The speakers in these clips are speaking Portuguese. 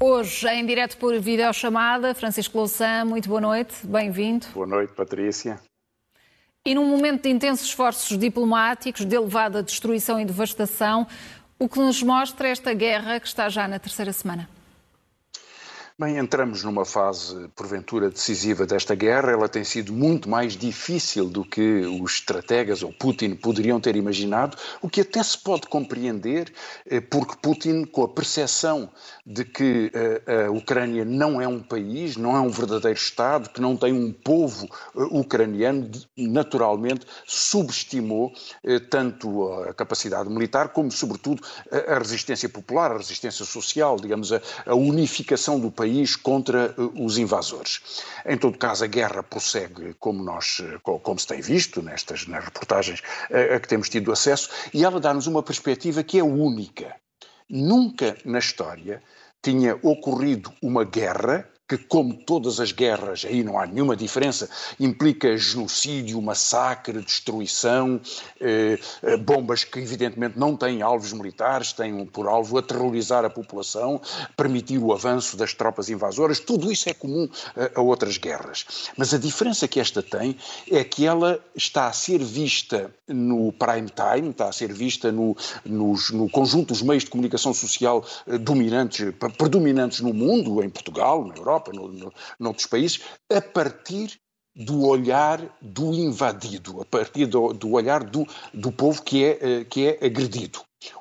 Hoje, em direto por videochamada, Francisco Louçã, muito boa noite, bem-vindo. Boa noite, Patrícia. E num momento de intensos esforços diplomáticos, de elevada destruição e devastação, o que nos mostra esta guerra que está já na terceira semana? Bem, entramos numa fase, porventura, decisiva desta guerra. Ela tem sido muito mais difícil do que os estrategas ou Putin poderiam ter imaginado, o que até se pode compreender, eh, porque Putin, com a percepção de que eh, a Ucrânia não é um país, não é um verdadeiro Estado, que não tem um povo eh, ucraniano, naturalmente subestimou tanto a capacidade militar como, sobretudo, a resistência popular, a resistência social, digamos, a unificação do país país contra eh, os invasores. Em todo caso, a guerra prossegue como nós, eh, como se tem visto nestas nas reportagens eh, a que temos tido acesso, e ela dá-nos uma perspectiva que é única. Nunca na história tinha ocorrido uma guerra que, como todas as guerras, aí não há nenhuma diferença, implica genocídio, massacre, destruição, eh, eh, bombas que evidentemente não têm alvos militares, têm por alvo aterrorizar a população, permitir o avanço das tropas invasoras, tudo isso é comum a, a outras guerras. Mas a diferença que esta tem é que ela está a ser vista no prime time, está a ser vista no, nos, no conjunto dos meios de comunicação social eh, dominantes, predominantes no mundo, em Portugal, na Europa, Europa, no, no, noutros países, a partir do olhar do invadido, a partir do, do olhar do, do povo que é, eh, que é agredido.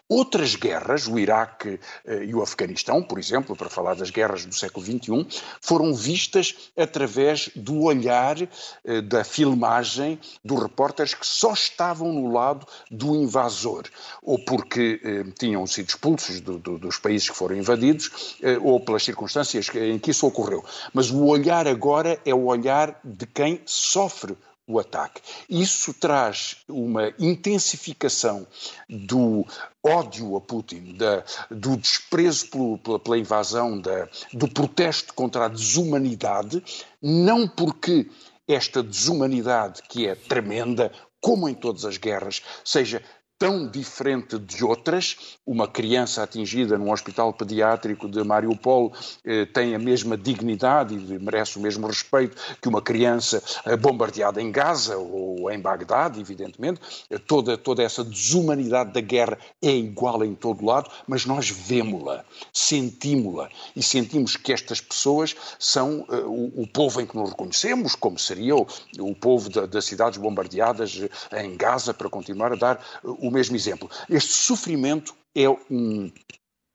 Outras guerras, o Iraque eh, e o Afeganistão, por exemplo, para falar das guerras do século XXI, foram vistas através do olhar eh, da filmagem dos repórteres que só estavam no lado do invasor, ou porque eh, tinham sido expulsos do, do, dos países que foram invadidos, ou pelas circunstâncias em que isso ocorreu. Mas o olhar agora é o olhar de quem sofre o ataque. Isso traz uma intensificação do ódio a Putin, da, do desprezo pelo, pela, pela, invasão, da, do protesto contra a desumanidade, não porque esta desumanidade, que é tremenda, como em todas as guerras, seja tão diferente de outras. Uma criança atingida num hospital pediátrico de Mariupol eh, tem a mesma dignidade e merece o mesmo respeito que uma criança eh, bombardeada em Gaza ou em Bagdade, evidentemente. Eh, toda, toda essa desumanidade da guerra é igual em todo lado, mas nós vemos-la, sentimos-la e sentimos que estas pessoas são uh, o, o, povo em que nos reconhecemos, como seria o, o povo das cidades bombardeadas em Gaza, para continuar a dar uh, o mesmo exemplo. Este sofrimento é um,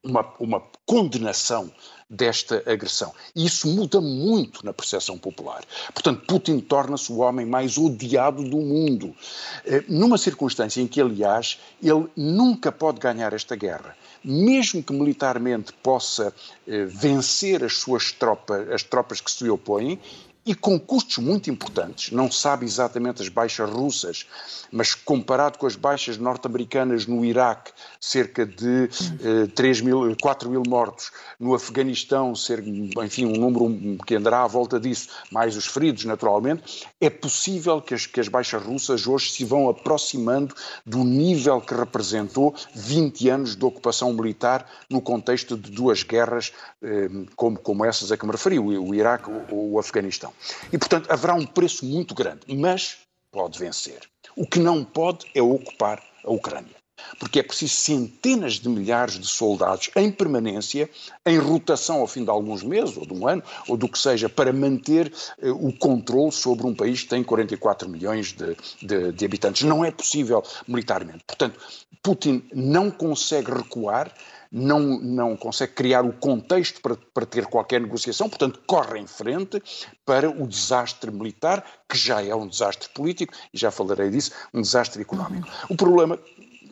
uma, uma condenação desta agressão. E isso muda muito na percepção popular. Portanto, Putin torna-se o homem mais odiado do mundo, eh, numa circunstância em que, aliás, ele nunca pode ganhar esta guerra. Mesmo que militarmente possa eh, vencer as suas tropas, as tropas que se lhe opõem, e com custos muito importantes, não sabe exatamente as baixas russas, mas comparado com as baixas norte-americanas no Iraque, cerca de eh, 3 mil, 4 mil mortos, no Afeganistão, ser, enfim, um número que andará à volta disso, mais os feridos, naturalmente, é possível que as, que as baixas russas hoje se vão aproximando do nível que representou 20 anos de ocupação militar no contexto de duas guerras eh, como, como essas a que me referi, o, Iraque ou o Afeganistão. E, portanto, haverá um preço muito grande, mas pode vencer. O que não pode é ocupar a Ucrânia. Porque é preciso centenas de milhares de soldados em permanência, em rotação ao fim de alguns meses, ou de um ano, ou do que seja, para manter uh, o controle sobre um país que tem 44 milhões de, de, de habitantes. Não é possível militarmente. Portanto, Putin não consegue recuar, não, não consegue criar o contexto para, para ter qualquer negociação, portanto, corre em frente para o desastre militar, que já é um desastre político, e já falarei disso, um desastre económico. O problema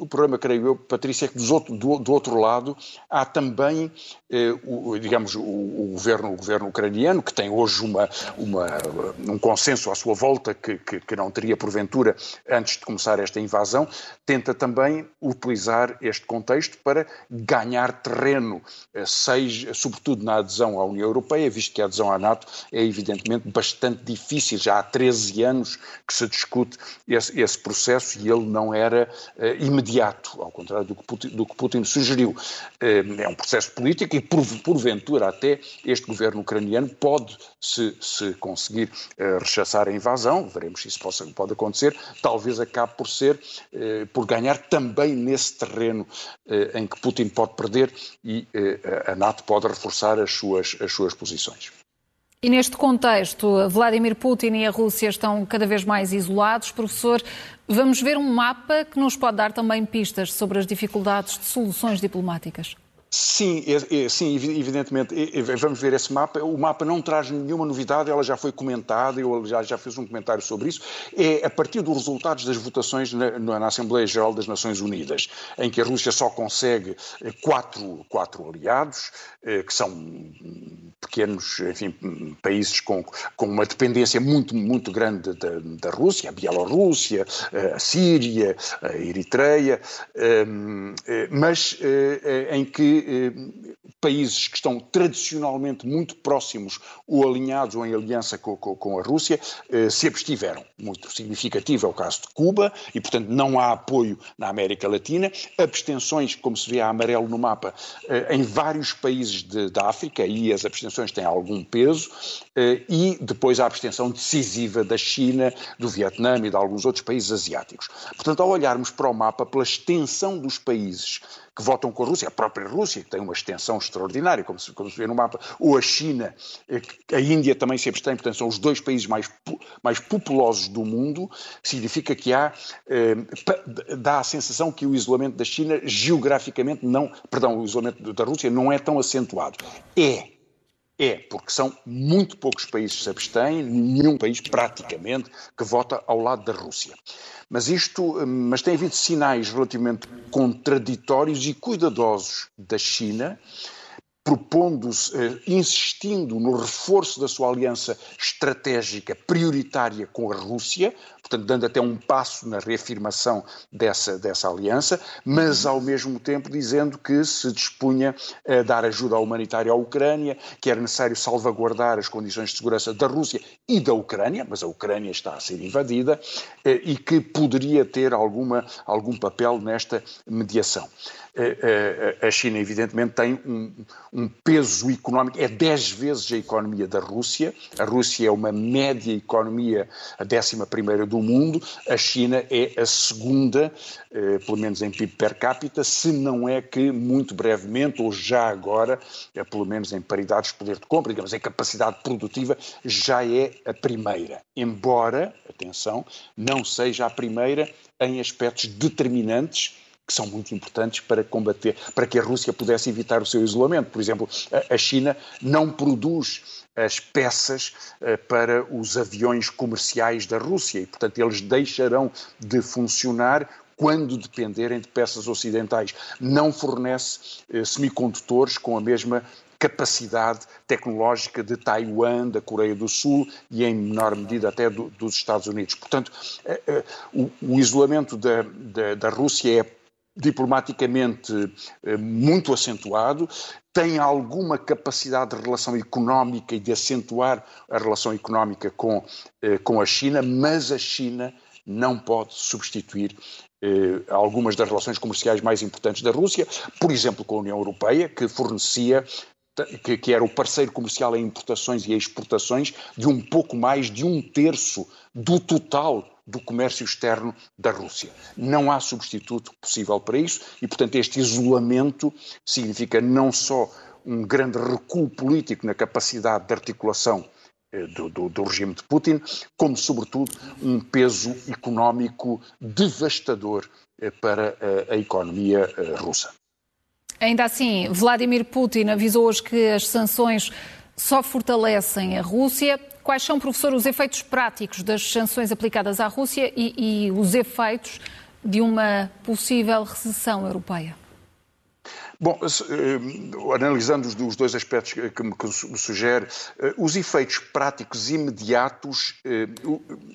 o problema, creio eu, Patrícia, é que do, do, do outro lado há também, eh, o, digamos, o, o, governo, o governo ucraniano, que tem hoje uma, uma, um consenso à sua volta que, que, que, não teria porventura antes de começar esta invasão, tenta também utilizar este contexto para ganhar terreno, eh, seja, sobretudo na adesão à União Europeia, visto que a adesão à NATO é evidentemente bastante difícil, já há 13 anos que se discute esse, esse processo e ele não era uh, imediato, ao contrário do que Putin, do que Putin sugeriu. Uh, é um processo político e, por, porventura, até este governo ucraniano pode, se, se conseguir uh, rechaçar a invasão, veremos se isso possa, pode acontecer, talvez acabe por ser, por ganhar também nesse terreno em que Putin pode perder e a NATO pode reforçar as suas, as suas posições. E neste contexto, Vladimir Putin e a Rússia estão cada vez mais isolados. Professor, vamos ver um mapa que nos pode dar também pistas sobre as dificuldades de soluções diplomáticas. Sim, é, é, sim, evidentemente. vamos ver esse mapa. O mapa não traz nenhuma novidade, ela já foi comentada, eu já, já fiz um comentário sobre isso. É a partir dos resultados das votações na, na Assembleia Geral das Nações Unidas, em que a Rússia só consegue eh, quatro, quatro aliados, eh, que são pequenos, enfim, países com, com uma dependência muito, muito grande da, da Rússia, a Bielorrússia, a Síria, a Eritreia, eh, mas em que eh, países que estão tradicionalmente muito próximos ou alinhados ou em aliança com, com, com a Rússia eh, se abstiveram. Muito significativo é o caso de Cuba e, portanto, não há apoio na América Latina. Abstenções, como se vê a amarelo no mapa, eh, em vários países da África, e as abstenções têm algum peso, eh, e depois a abstenção decisiva da China, do Vietnã e de alguns outros países asiáticos. Portanto, ao olharmos para o mapa, pela extensão dos países que votam com a Rússia, a própria Rússia, que tem uma extensão extraordinária, como se, como se vê no mapa, ou a China, eh, a Índia também se abstém, portanto são os dois países mais, mais populosos do mundo, significa que há, eh, dá a sensação que o isolamento da China geograficamente não, perdão, o isolamento da Rússia não é tão acentuado. É, é, porque são muito poucos países que se abstêm, nenhum país praticamente que vota ao lado da Rússia. Mas isto, mas tem havido sinais relativamente contraditórios e cuidadosos da China, propondo-se, eh, insistindo no reforço da sua aliança estratégica prioritária com a Rússia, portanto, dando até um passo na reafirmação dessa, dessa aliança, mas ao mesmo tempo dizendo que se dispunha a dar ajuda humanitária à Ucrânia, que era necessário salvaguardar as condições de segurança da Rússia e da Ucrânia, mas a Ucrânia está a ser invadida, eh, e que poderia ter alguma, algum papel nesta mediação. Eh, eh, a China, evidentemente, tem um, um, peso económico, é 10 vezes a economia da Rússia. A Rússia é uma média economia, a 11 do mundo, a China é a segunda, eh, pelo menos em PIB per capita, se não é que muito brevemente, ou já agora, eh, pelo menos em paridades de poder de compra, digamos, em capacidade produtiva, já é a primeira. Embora, atenção, não seja a primeira em aspectos determinantes que são muito importantes para combater, para que a Rússia pudesse evitar o seu isolamento. Por exemplo, a China não produz as peças uh, para os aviões comerciais da Rússia e, portanto, eles deixarão de funcionar quando dependerem de peças ocidentais. Não fornece uh, semicondutores com a mesma capacidade tecnológica de Taiwan, da Coreia do Sul e, em menor medida, até do, dos Estados Unidos. Portanto, uh, o, o, isolamento da, da, da Rússia é diplomaticamente muito acentuado, tem alguma capacidade de relação económica e de acentuar a relação económica com, eh, com a China, mas a China não pode substituir eh, algumas das relações comerciais mais importantes da Rússia, por exemplo, com a União Europeia, que fornecia que, que, era o parceiro comercial em importações e exportações de um pouco mais de um terço do total do comércio externo da Rússia. Não há substituto possível para isso e, portanto, este isolamento significa não só um grande recuo político na capacidade de articulação eh, do, do, do, regime de Putin, como, sobretudo, um peso económico devastador eh, para a, a economia eh, russa. Ainda assim, Vladimir Putin avisou hoje que as sanções só fortalecem a Rússia. Quais são, professor, os efeitos práticos das sanções aplicadas à Rússia e, e os efeitos de uma possível recessão europeia? Bom, eh, analisando os dois aspectos que me sugere, eh, os efeitos práticos imediatos eh,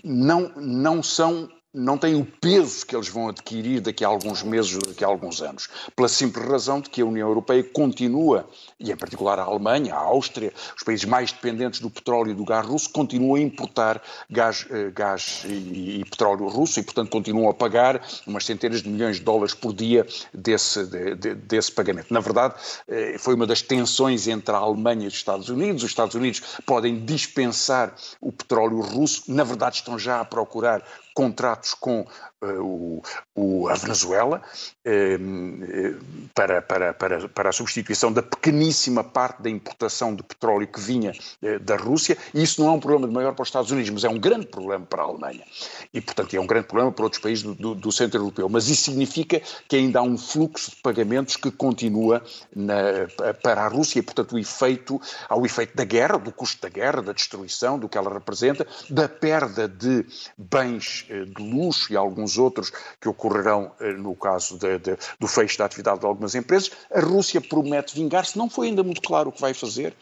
não, não são não têm o peso que eles vão adquirir daqui a alguns meses ou daqui a alguns anos, pela simples razão de que a União Europeia continua, e em particular a Alemanha, a Áustria, os países mais dependentes do petróleo e do gás russo, continuam a importar gás, eh, gás e, e, petróleo russo e, portanto, continuam a pagar umas centenas de milhões de dólares por dia desse, de, de, desse pagamento. Na verdade, eh, foi uma das tensões entre a Alemanha e os Estados Unidos. Os Estados Unidos podem dispensar o petróleo russo, na verdade, estão já a procurar contratos com uh, o, o, a Venezuela uh, para, para, para, para a substituição da pequeníssima parte da importação de petróleo que vinha uh, da Rússia. E isso não é um problema maior para os Estados Unidos, mas é um grande problema para a Alemanha. E, portanto, é um grande problema para outros países do, do, do centro europeu. Mas isso significa que ainda há um fluxo de pagamentos que continua na, para a Rússia e, portanto, o efeito, há o efeito da guerra, do custo da guerra, da destruição, do que ela representa, da perda de bens eh, de luxo e alguns outros que ocorrerão eh, no caso de, de, do fecho da atividade de algumas empresas. A Rússia promete vingar-se, não foi ainda muito claro o que vai fazer.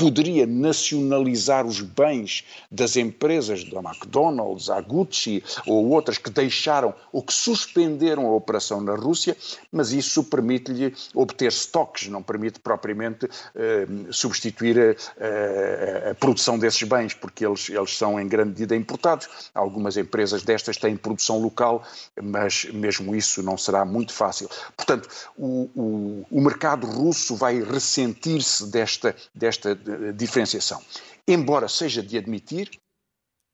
Poderia nacionalizar os bens das empresas, da McDonald's, a Gucci ou outras que deixaram ou que suspenderam a operação na Rússia, mas isso permite-lhe obter estoques, não permite propriamente eh, substituir a, a, a, produção desses bens, porque eles, eles são em grande medida importados. Algumas empresas destas têm produção local, mas mesmo isso não será muito fácil. Portanto, o, o, o mercado russo vai ressentir-se desta, desta eh, diferenciação. Embora seja de admitir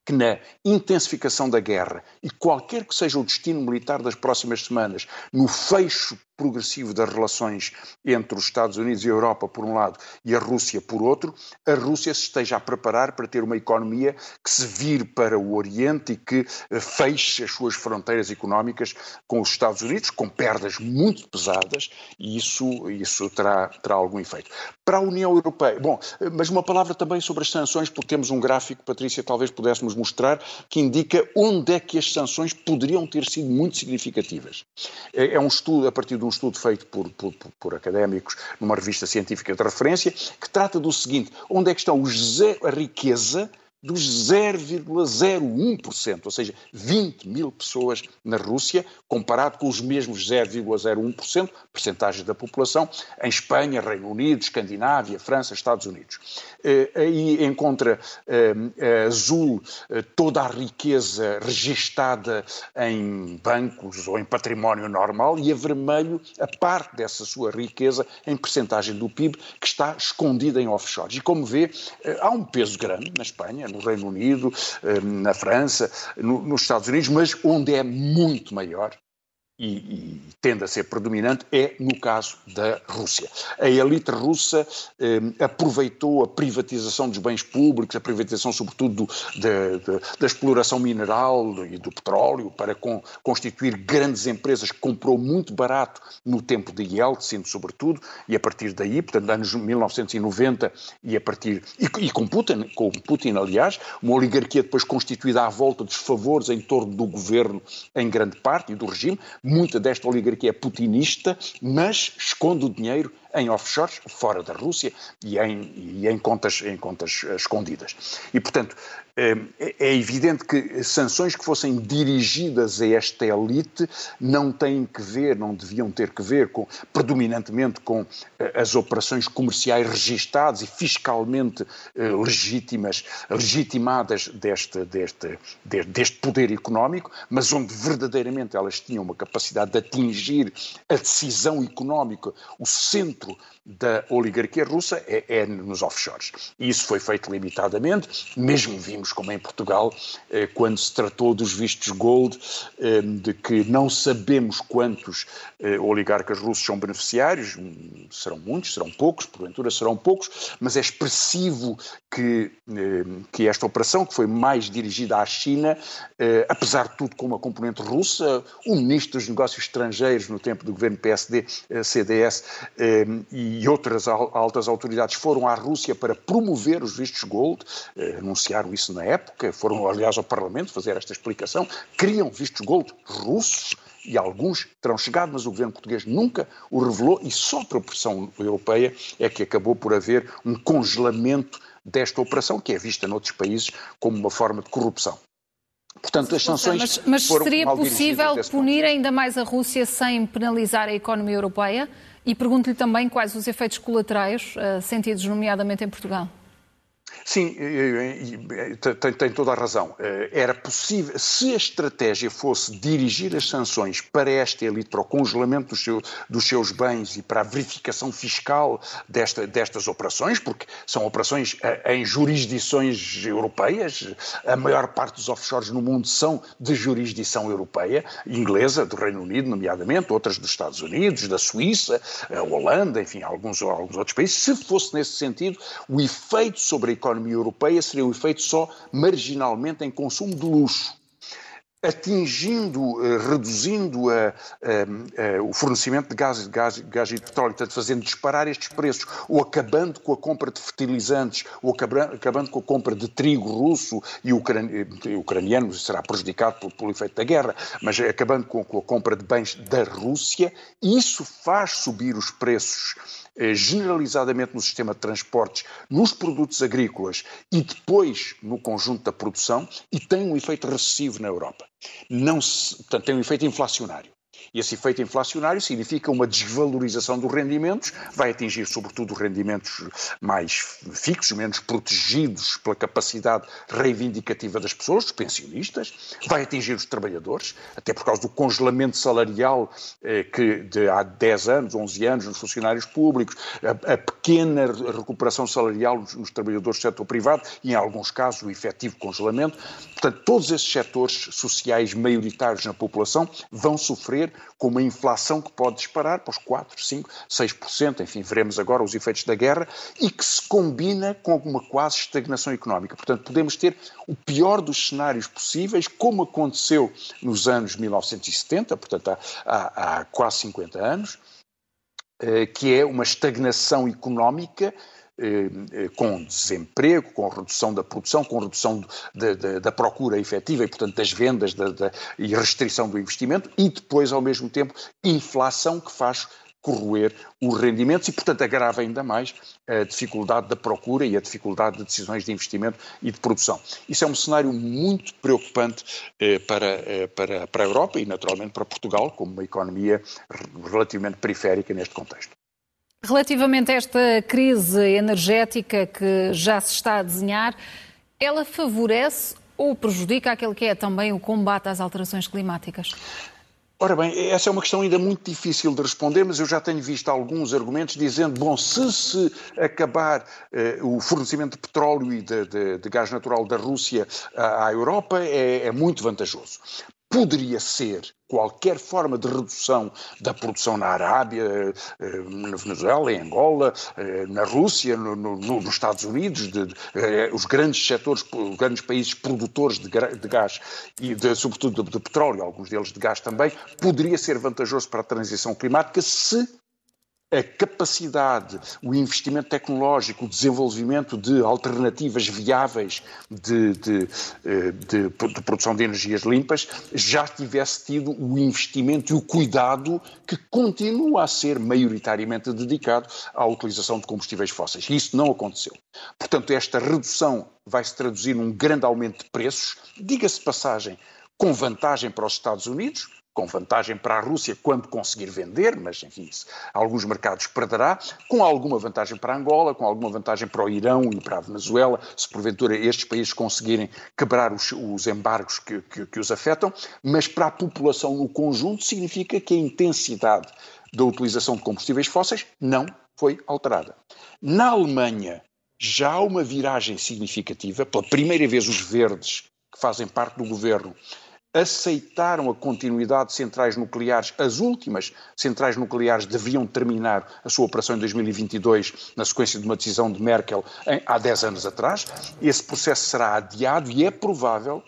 que na intensificação da guerra e qualquer que seja o destino militar das próximas semanas, no fecho progressivo das relações entre os Estados Unidos e a Europa, por um lado, e a Rússia, por outro, a Rússia se esteja a preparar para ter uma economia que se vire para o Oriente e que eh, feche as suas fronteiras económicas com os Estados Unidos, com perdas muito pesadas, e isso, isso terá, terá algum efeito. Para a União Europeia, bom, eh, mas uma palavra também sobre as sanções, porque temos um gráfico, Patrícia, talvez pudéssemos mostrar, que indica onde é que as sanções poderiam ter sido muito significativas. É, é um estudo a partir do um estudo feito por, por, por, académicos numa revista científica de referência, que trata do seguinte: onde é que estão os a riqueza dos 0,01%, ou seja, 20 mil pessoas na Rússia, comparado com os mesmos 0,01%, percentagem da população, em Espanha, Reino Unido, Escandinávia, França, Estados Unidos. Eh, aí encontra eh, azul eh, toda a riqueza registada em bancos ou em património normal e a vermelho a parte dessa sua riqueza em percentagem do PIB que está escondida em offshores. E como vê, há um peso grande na Espanha, no Reino Unido, na França, nos Estados Unidos, mas onde é muito maior e, e, tende a ser predominante é no caso da Rússia. A elite russa eh, aproveitou a privatização dos bens públicos, a privatização sobretudo do, de, de, da exploração mineral e do petróleo para constituir grandes empresas que comprou muito barato no tempo de Yeltsin, sobretudo, e a partir daí, portanto, anos 1990 e a partir e, e com Putin, com Putin, aliás, uma oligarquia depois constituída à volta dos favores em torno do governo em grande parte e do regime, muita desta oligarquia é putinista, mas esconde o dinheiro em offshores, fora da Rússia, e em, e em, contas, em contas escondidas. E, portanto, é, é evidente que sanções que fossem dirigidas a esta elite não têm que ver, não deviam ter que ver com, predominantemente com eh, as operações comerciais registadas e fiscalmente eh, legítimas, legitimadas deste, deste, deste poder económico, mas onde verdadeiramente elas tinham uma capacidade de atingir a decisão económica, o centro pour, da oligarquia russa é, é, nos offshores. Isso foi feito limitadamente, mesmo vimos como em Portugal, eh, quando se tratou dos vistos gold, eh, de que não sabemos quantos eh, oligarcas russos são beneficiários, hum, serão muitos, serão poucos, porventura serão poucos, mas é expressivo que, eh, que esta operação, que foi mais dirigida à China, eh, apesar de tudo com uma componente russa, o ministro dos Negócios Estrangeiros no tempo do governo PSD-CDS eh, e e outras altas autoridades foram à Rússia para promover os vistos gold, eh, anunciaram isso na época, foram aliás ao Parlamento fazer esta explicação, criam vistos gold russos e alguns terão chegado, mas o governo português nunca o revelou e só por pressão europeia é que acabou por haver um congelamento desta operação, que é vista noutros países como uma forma de corrupção. Portanto, as sanções. Mas, mas seria possível punir ainda mais a Rússia sem penalizar a economia europeia? E pergunto-lhe também quais os efeitos colaterais uh, sentidos, nomeadamente em Portugal. Sim, tem, tem, toda a razão. Eh, era possível, se a estratégia fosse dirigir as sanções para esta elite, para o congelamento dos, seu, dos seus bens e para a verificação fiscal desta, destas operações, porque são operações eh, em jurisdições europeias, a maior parte dos offshores no mundo são de jurisdição europeia, inglesa, do Reino Unido, nomeadamente, outras dos Estados Unidos, da Suíça, a Holanda, enfim, alguns, alguns outros países. Se fosse nesse sentido, o efeito sobre a economia economia europeia seria um efeito só marginalmente em consumo de luxo atingindo, eh, reduzindo a, a, a, o fornecimento de gás, gás, gás e petróleo, portanto, fazendo disparar estes preços, ou acabando com a compra de fertilizantes, ou acabando com a compra de trigo russo e ucraniano, será prejudicado pelo, pelo efeito da guerra, mas acabando com, com a compra de bens da Rússia, isso faz subir os preços eh, generalizadamente no sistema de transportes, nos produtos agrícolas e depois no conjunto da produção e tem um efeito recessivo na Europa. Não se, portanto, tem um efeito inflacionário. E esse efeito inflacionário significa uma desvalorização dos rendimentos, vai atingir sobretudo os rendimentos mais fixos, menos protegidos pela capacidade reivindicativa das pessoas, dos pensionistas, vai atingir os trabalhadores, até por causa do congelamento salarial eh, que de há 10 anos, 11 anos nos funcionários públicos, a, a pequena recuperação salarial nos, nos trabalhadores do setor privado e, em alguns casos, o efetivo congelamento. Portanto, todos esses setores sociais maioritários na população vão sofrer com uma inflação que pode disparar para os 4, 5, 6%, enfim, veremos agora os efeitos da guerra, e que se combina com uma quase estagnação económica. Portanto, podemos ter o pior dos cenários possíveis, como aconteceu nos anos 1970, portanto, há, há, há quase 50 anos, eh, que é uma estagnação económica com desemprego, com redução da produção, com redução de, de, da procura efetiva e, portanto, das vendas da, da, e restrição do investimento, e depois, ao mesmo tempo, inflação que faz corroer os rendimentos e, portanto, agrava ainda mais a dificuldade da procura e a dificuldade de decisões de investimento e de produção. Isso é um cenário muito preocupante eh, para, eh, para, para a Europa e, naturalmente, para Portugal, como uma economia relativamente periférica neste contexto. Relativamente a esta crise energética que já se está a desenhar, ela favorece ou prejudica aquele que é também o combate às alterações climáticas? Ora bem, essa é uma questão ainda muito difícil de responder, mas eu já tenho visto alguns argumentos dizendo, bom, se se acabar eh, o fornecimento de petróleo e de, de, de gás natural da Rússia à, Europa, é, é, muito vantajoso poderia ser qualquer forma de redução da produção na Arábia, eh, na Venezuela, em Angola, eh, na Rússia, no, no, nos Estados Unidos, de, de, eh, os grandes setores, os grandes países produtores de, de gás e de, sobretudo de, petróleo, alguns deles de gás também, poderia ser vantajoso para a transição climática se a capacidade, o investimento tecnológico, o desenvolvimento de alternativas viáveis de, de, eh, de, de, produção de energias limpas já tivesse tido o investimento e o cuidado que continua a ser maioritariamente dedicado à utilização de combustíveis fósseis. Isso não aconteceu. Portanto, esta redução vai se traduzir num grande aumento de preços, diga-se passagem, com vantagem para os Estados Unidos, com vantagem para a Rússia quando conseguir vender, mas enfim, alguns mercados perderá, com alguma vantagem para Angola, com alguma vantagem para o Irão e para a Venezuela, se porventura estes países conseguirem quebrar os, os embargos que, que, que os afetam, mas para a população no conjunto significa que a intensidade da utilização de combustíveis fósseis não foi alterada. Na Alemanha, já há uma viragem significativa, pela primeira vez os verdes, que fazem parte do governo, aceitaram a continuidade de centrais nucleares. As últimas centrais nucleares deviam terminar a sua operação em 2022, na sequência de uma decisão de Merkel em, há 10 anos atrás. Esse processo será adiado e é provável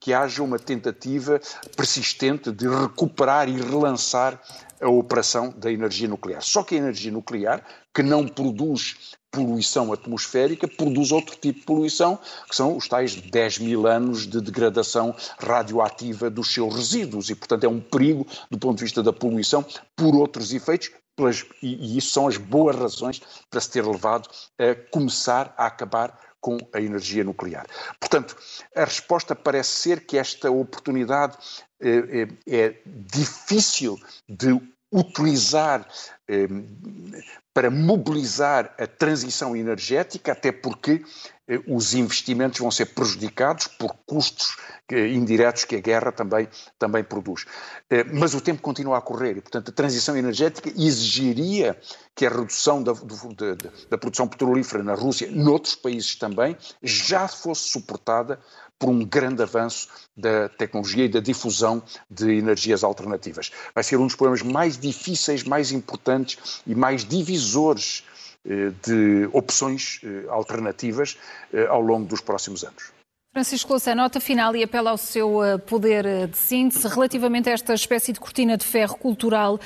que haja uma tentativa persistente de recuperar e relançar a operação da energia nuclear. Só que a energia nuclear, que não produz poluição atmosférica, produz outro tipo de poluição, que são os tais 10 mil anos de degradação radioativa dos seus resíduos. E, portanto, é um perigo do ponto de vista da poluição por outros efeitos, e, e isso são as boas razões para se ter levado a começar a acabar com a energia nuclear. Portanto, a resposta parece ser que esta oportunidade é, é, é difícil de utilizar eh, para mobilizar a transição energética, até porque eh, os investimentos vão ser prejudicados por custos indiretos que a guerra também, também produz. Eh, mas o tempo continua a correr e, portanto, a transição energética exigiria que a redução da, do, da produção petrolífera na Rússia, noutros países também, já fosse suportada por um grande avanço da tecnologia e da difusão de energias alternativas. Vai ser um dos problemas mais difíceis, mais importantes e mais divisores eh, de opções eh, alternativas eh, ao longo dos próximos anos. Francisco Louça, nota final e apela ao seu poder de síntese relativamente a esta espécie de cortina de ferro cultural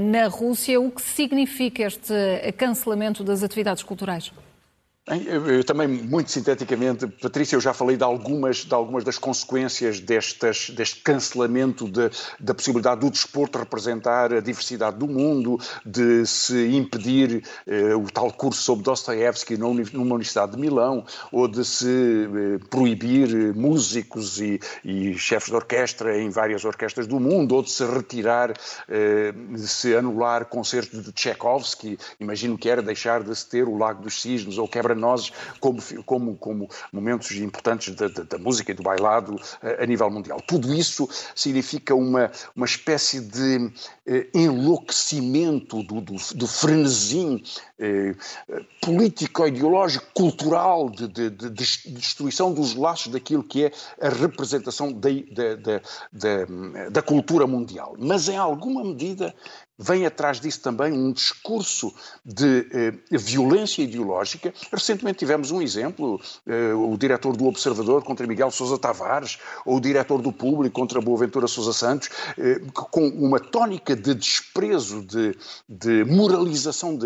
na Rússia. O que significa este cancelamento das atividades culturais? Eu também, muito sinteticamente, Patrícia, eu já falei de algumas, de algumas das consequências destas, deste cancelamento de, da possibilidade do desporto representar a diversidade do mundo, de se impedir eh, o tal curso sobre Dostoevsky numa Universidade de Milão, ou de se eh, proibir músicos e, e, chefes de orquestra em várias orquestras do mundo, ou de se retirar, eh, de se anular concertos de Tchaikovsky. Imagino que era deixar de se ter o Lago dos Cisnes ou Quebra nós como, como, como momentos importantes da, da, da música e do bailado a, eh, a, nível mundial. Tudo isso significa uma, uma espécie de eh, enlouquecimento do, do, do frenesim eh, político, ideológico, cultural, de, de, de, destruição dos laços daquilo que é a representação da, da, cultura mundial. Mas, em alguma medida, Vem atrás disso também um discurso de eh, violência ideológica. Recentemente tivemos um exemplo, eh, o diretor do Observador contra Miguel Sousa Tavares, ou o diretor do Público contra Boaventura Sousa Santos, eh, com uma tónica de desprezo, de, de moralização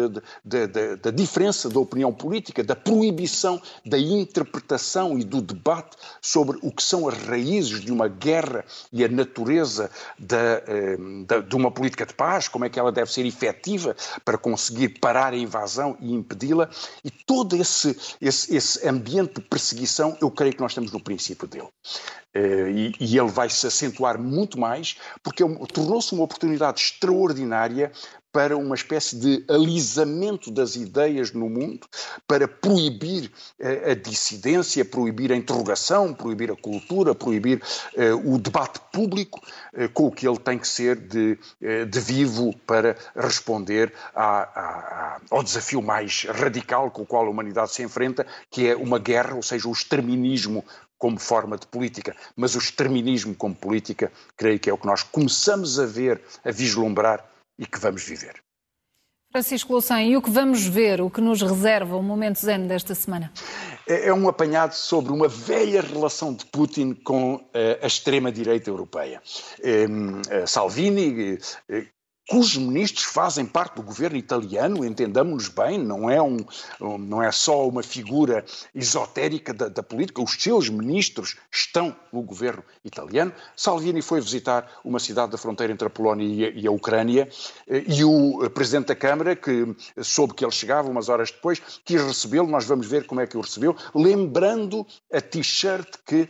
da diferença da opinião política, da proibição da interpretação e do debate sobre o que são as raízes de uma guerra e a natureza da, eh, da, de uma política de paz como é que ela deve ser efetiva para conseguir parar a invasão e impedi-la, e todo esse, esse, esse ambiente de perseguição, eu creio que nós estamos no princípio dele. Uh, e, e, ele vai se acentuar muito mais, porque é tornou-se uma oportunidade extraordinária para uma espécie de alisamento das ideias no mundo, para proibir uh, a dissidência, proibir a interrogação, proibir a cultura, proibir uh, o debate público, uh, com o que ele tem que ser de, de vivo para responder à, à, ao desafio mais radical com o qual a humanidade se enfrenta, que é uma guerra, ou seja, o exterminismo como forma de política, mas o exterminismo como política, creio que é o que nós começamos a ver, a vislumbrar e que vamos viver. Francisco Louçã, e o que vamos ver, o que nos reserva o momento zen desta semana? É, é um apanhado sobre uma velha relação de Putin com uh, a extrema-direita europeia. Uh, Salvini, uh, cujos ministros fazem parte do governo italiano, entendamos-nos bem, não é, um, não é só uma figura esotérica da, da, política, os seus ministros estão no governo italiano. Salvini foi visitar uma cidade da fronteira entre a Polónia e a, e a Ucrânia eh, e o presidente da Câmara, que soube que ele chegava umas horas depois, quis recebê-lo, nós vamos ver como é que o recebeu, lembrando a t-shirt que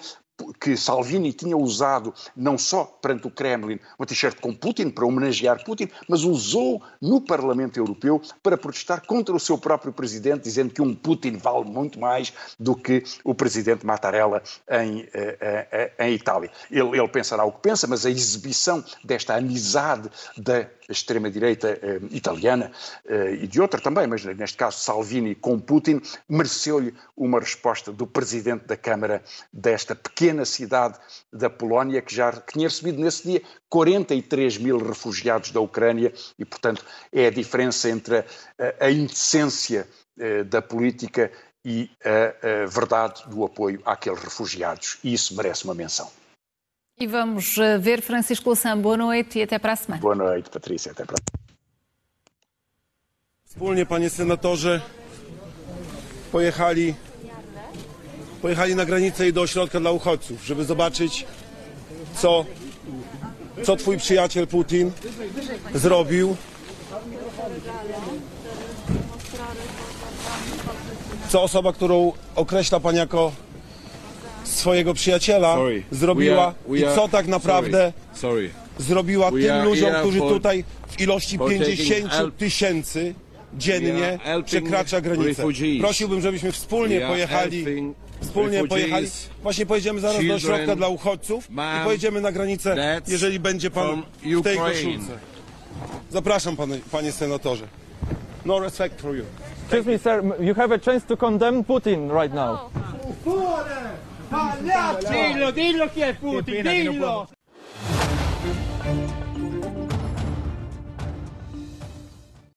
que Salvini tinha usado não só perante o Kremlin uma t-shirt com Putin para homenagear Putin, mas usou no Parlamento Europeu para protestar contra o seu próprio presidente, dizendo que um Putin vale muito mais do que o presidente Mattarella em, eh, eh, em Itália. Ele, ele pensará o que pensa, mas a exibição desta amizade da extrema-direita eh, italiana eh, e de outra também, mas neste caso Salvini com Putin, mereceu-lhe uma resposta do presidente da Câmara desta pequena cidade da Polónia, que já tinha recebido nesse dia 43 mil refugiados da Ucrânia e, portanto, é a diferença entre a, a indecência eh, da política e a, a verdade do apoio àqueles refugiados. E isso merece uma menção. E vamos eh, ver Francisco Louçã. Boa noite e até para a semana. Boa noite, Patrícia. Até para Wspólnie, panie senatorze, pojechali, pojechali na granicę i do ośrodka dla uchodźców, żeby zobaczyć, co, co twój przyjaciel Putin zrobił. Co osoba, którą określa pan jako swojego przyjaciela, Sorry. zrobiła We are- we i are- co tak naprawdę Sorry. zrobiła We tym ludziom, którzy for- tutaj w ilości for taking 50 help. tysięcy dziennie przekracza granicę. Prosiłbym, żebyśmy wspólnie pojechali. Wspólnie pojechali. Właśnie pojedziemy zaraz do ośrodka dla uchodźców i pojedziemy na granicę, jeżeli będzie pan w tej koszulce. Zapraszam panie, panie senatorze. No respect for you. Excuse me, sir. You have a chance to condemn Putin right now. Dillo, dillo chi è Putin, dillo!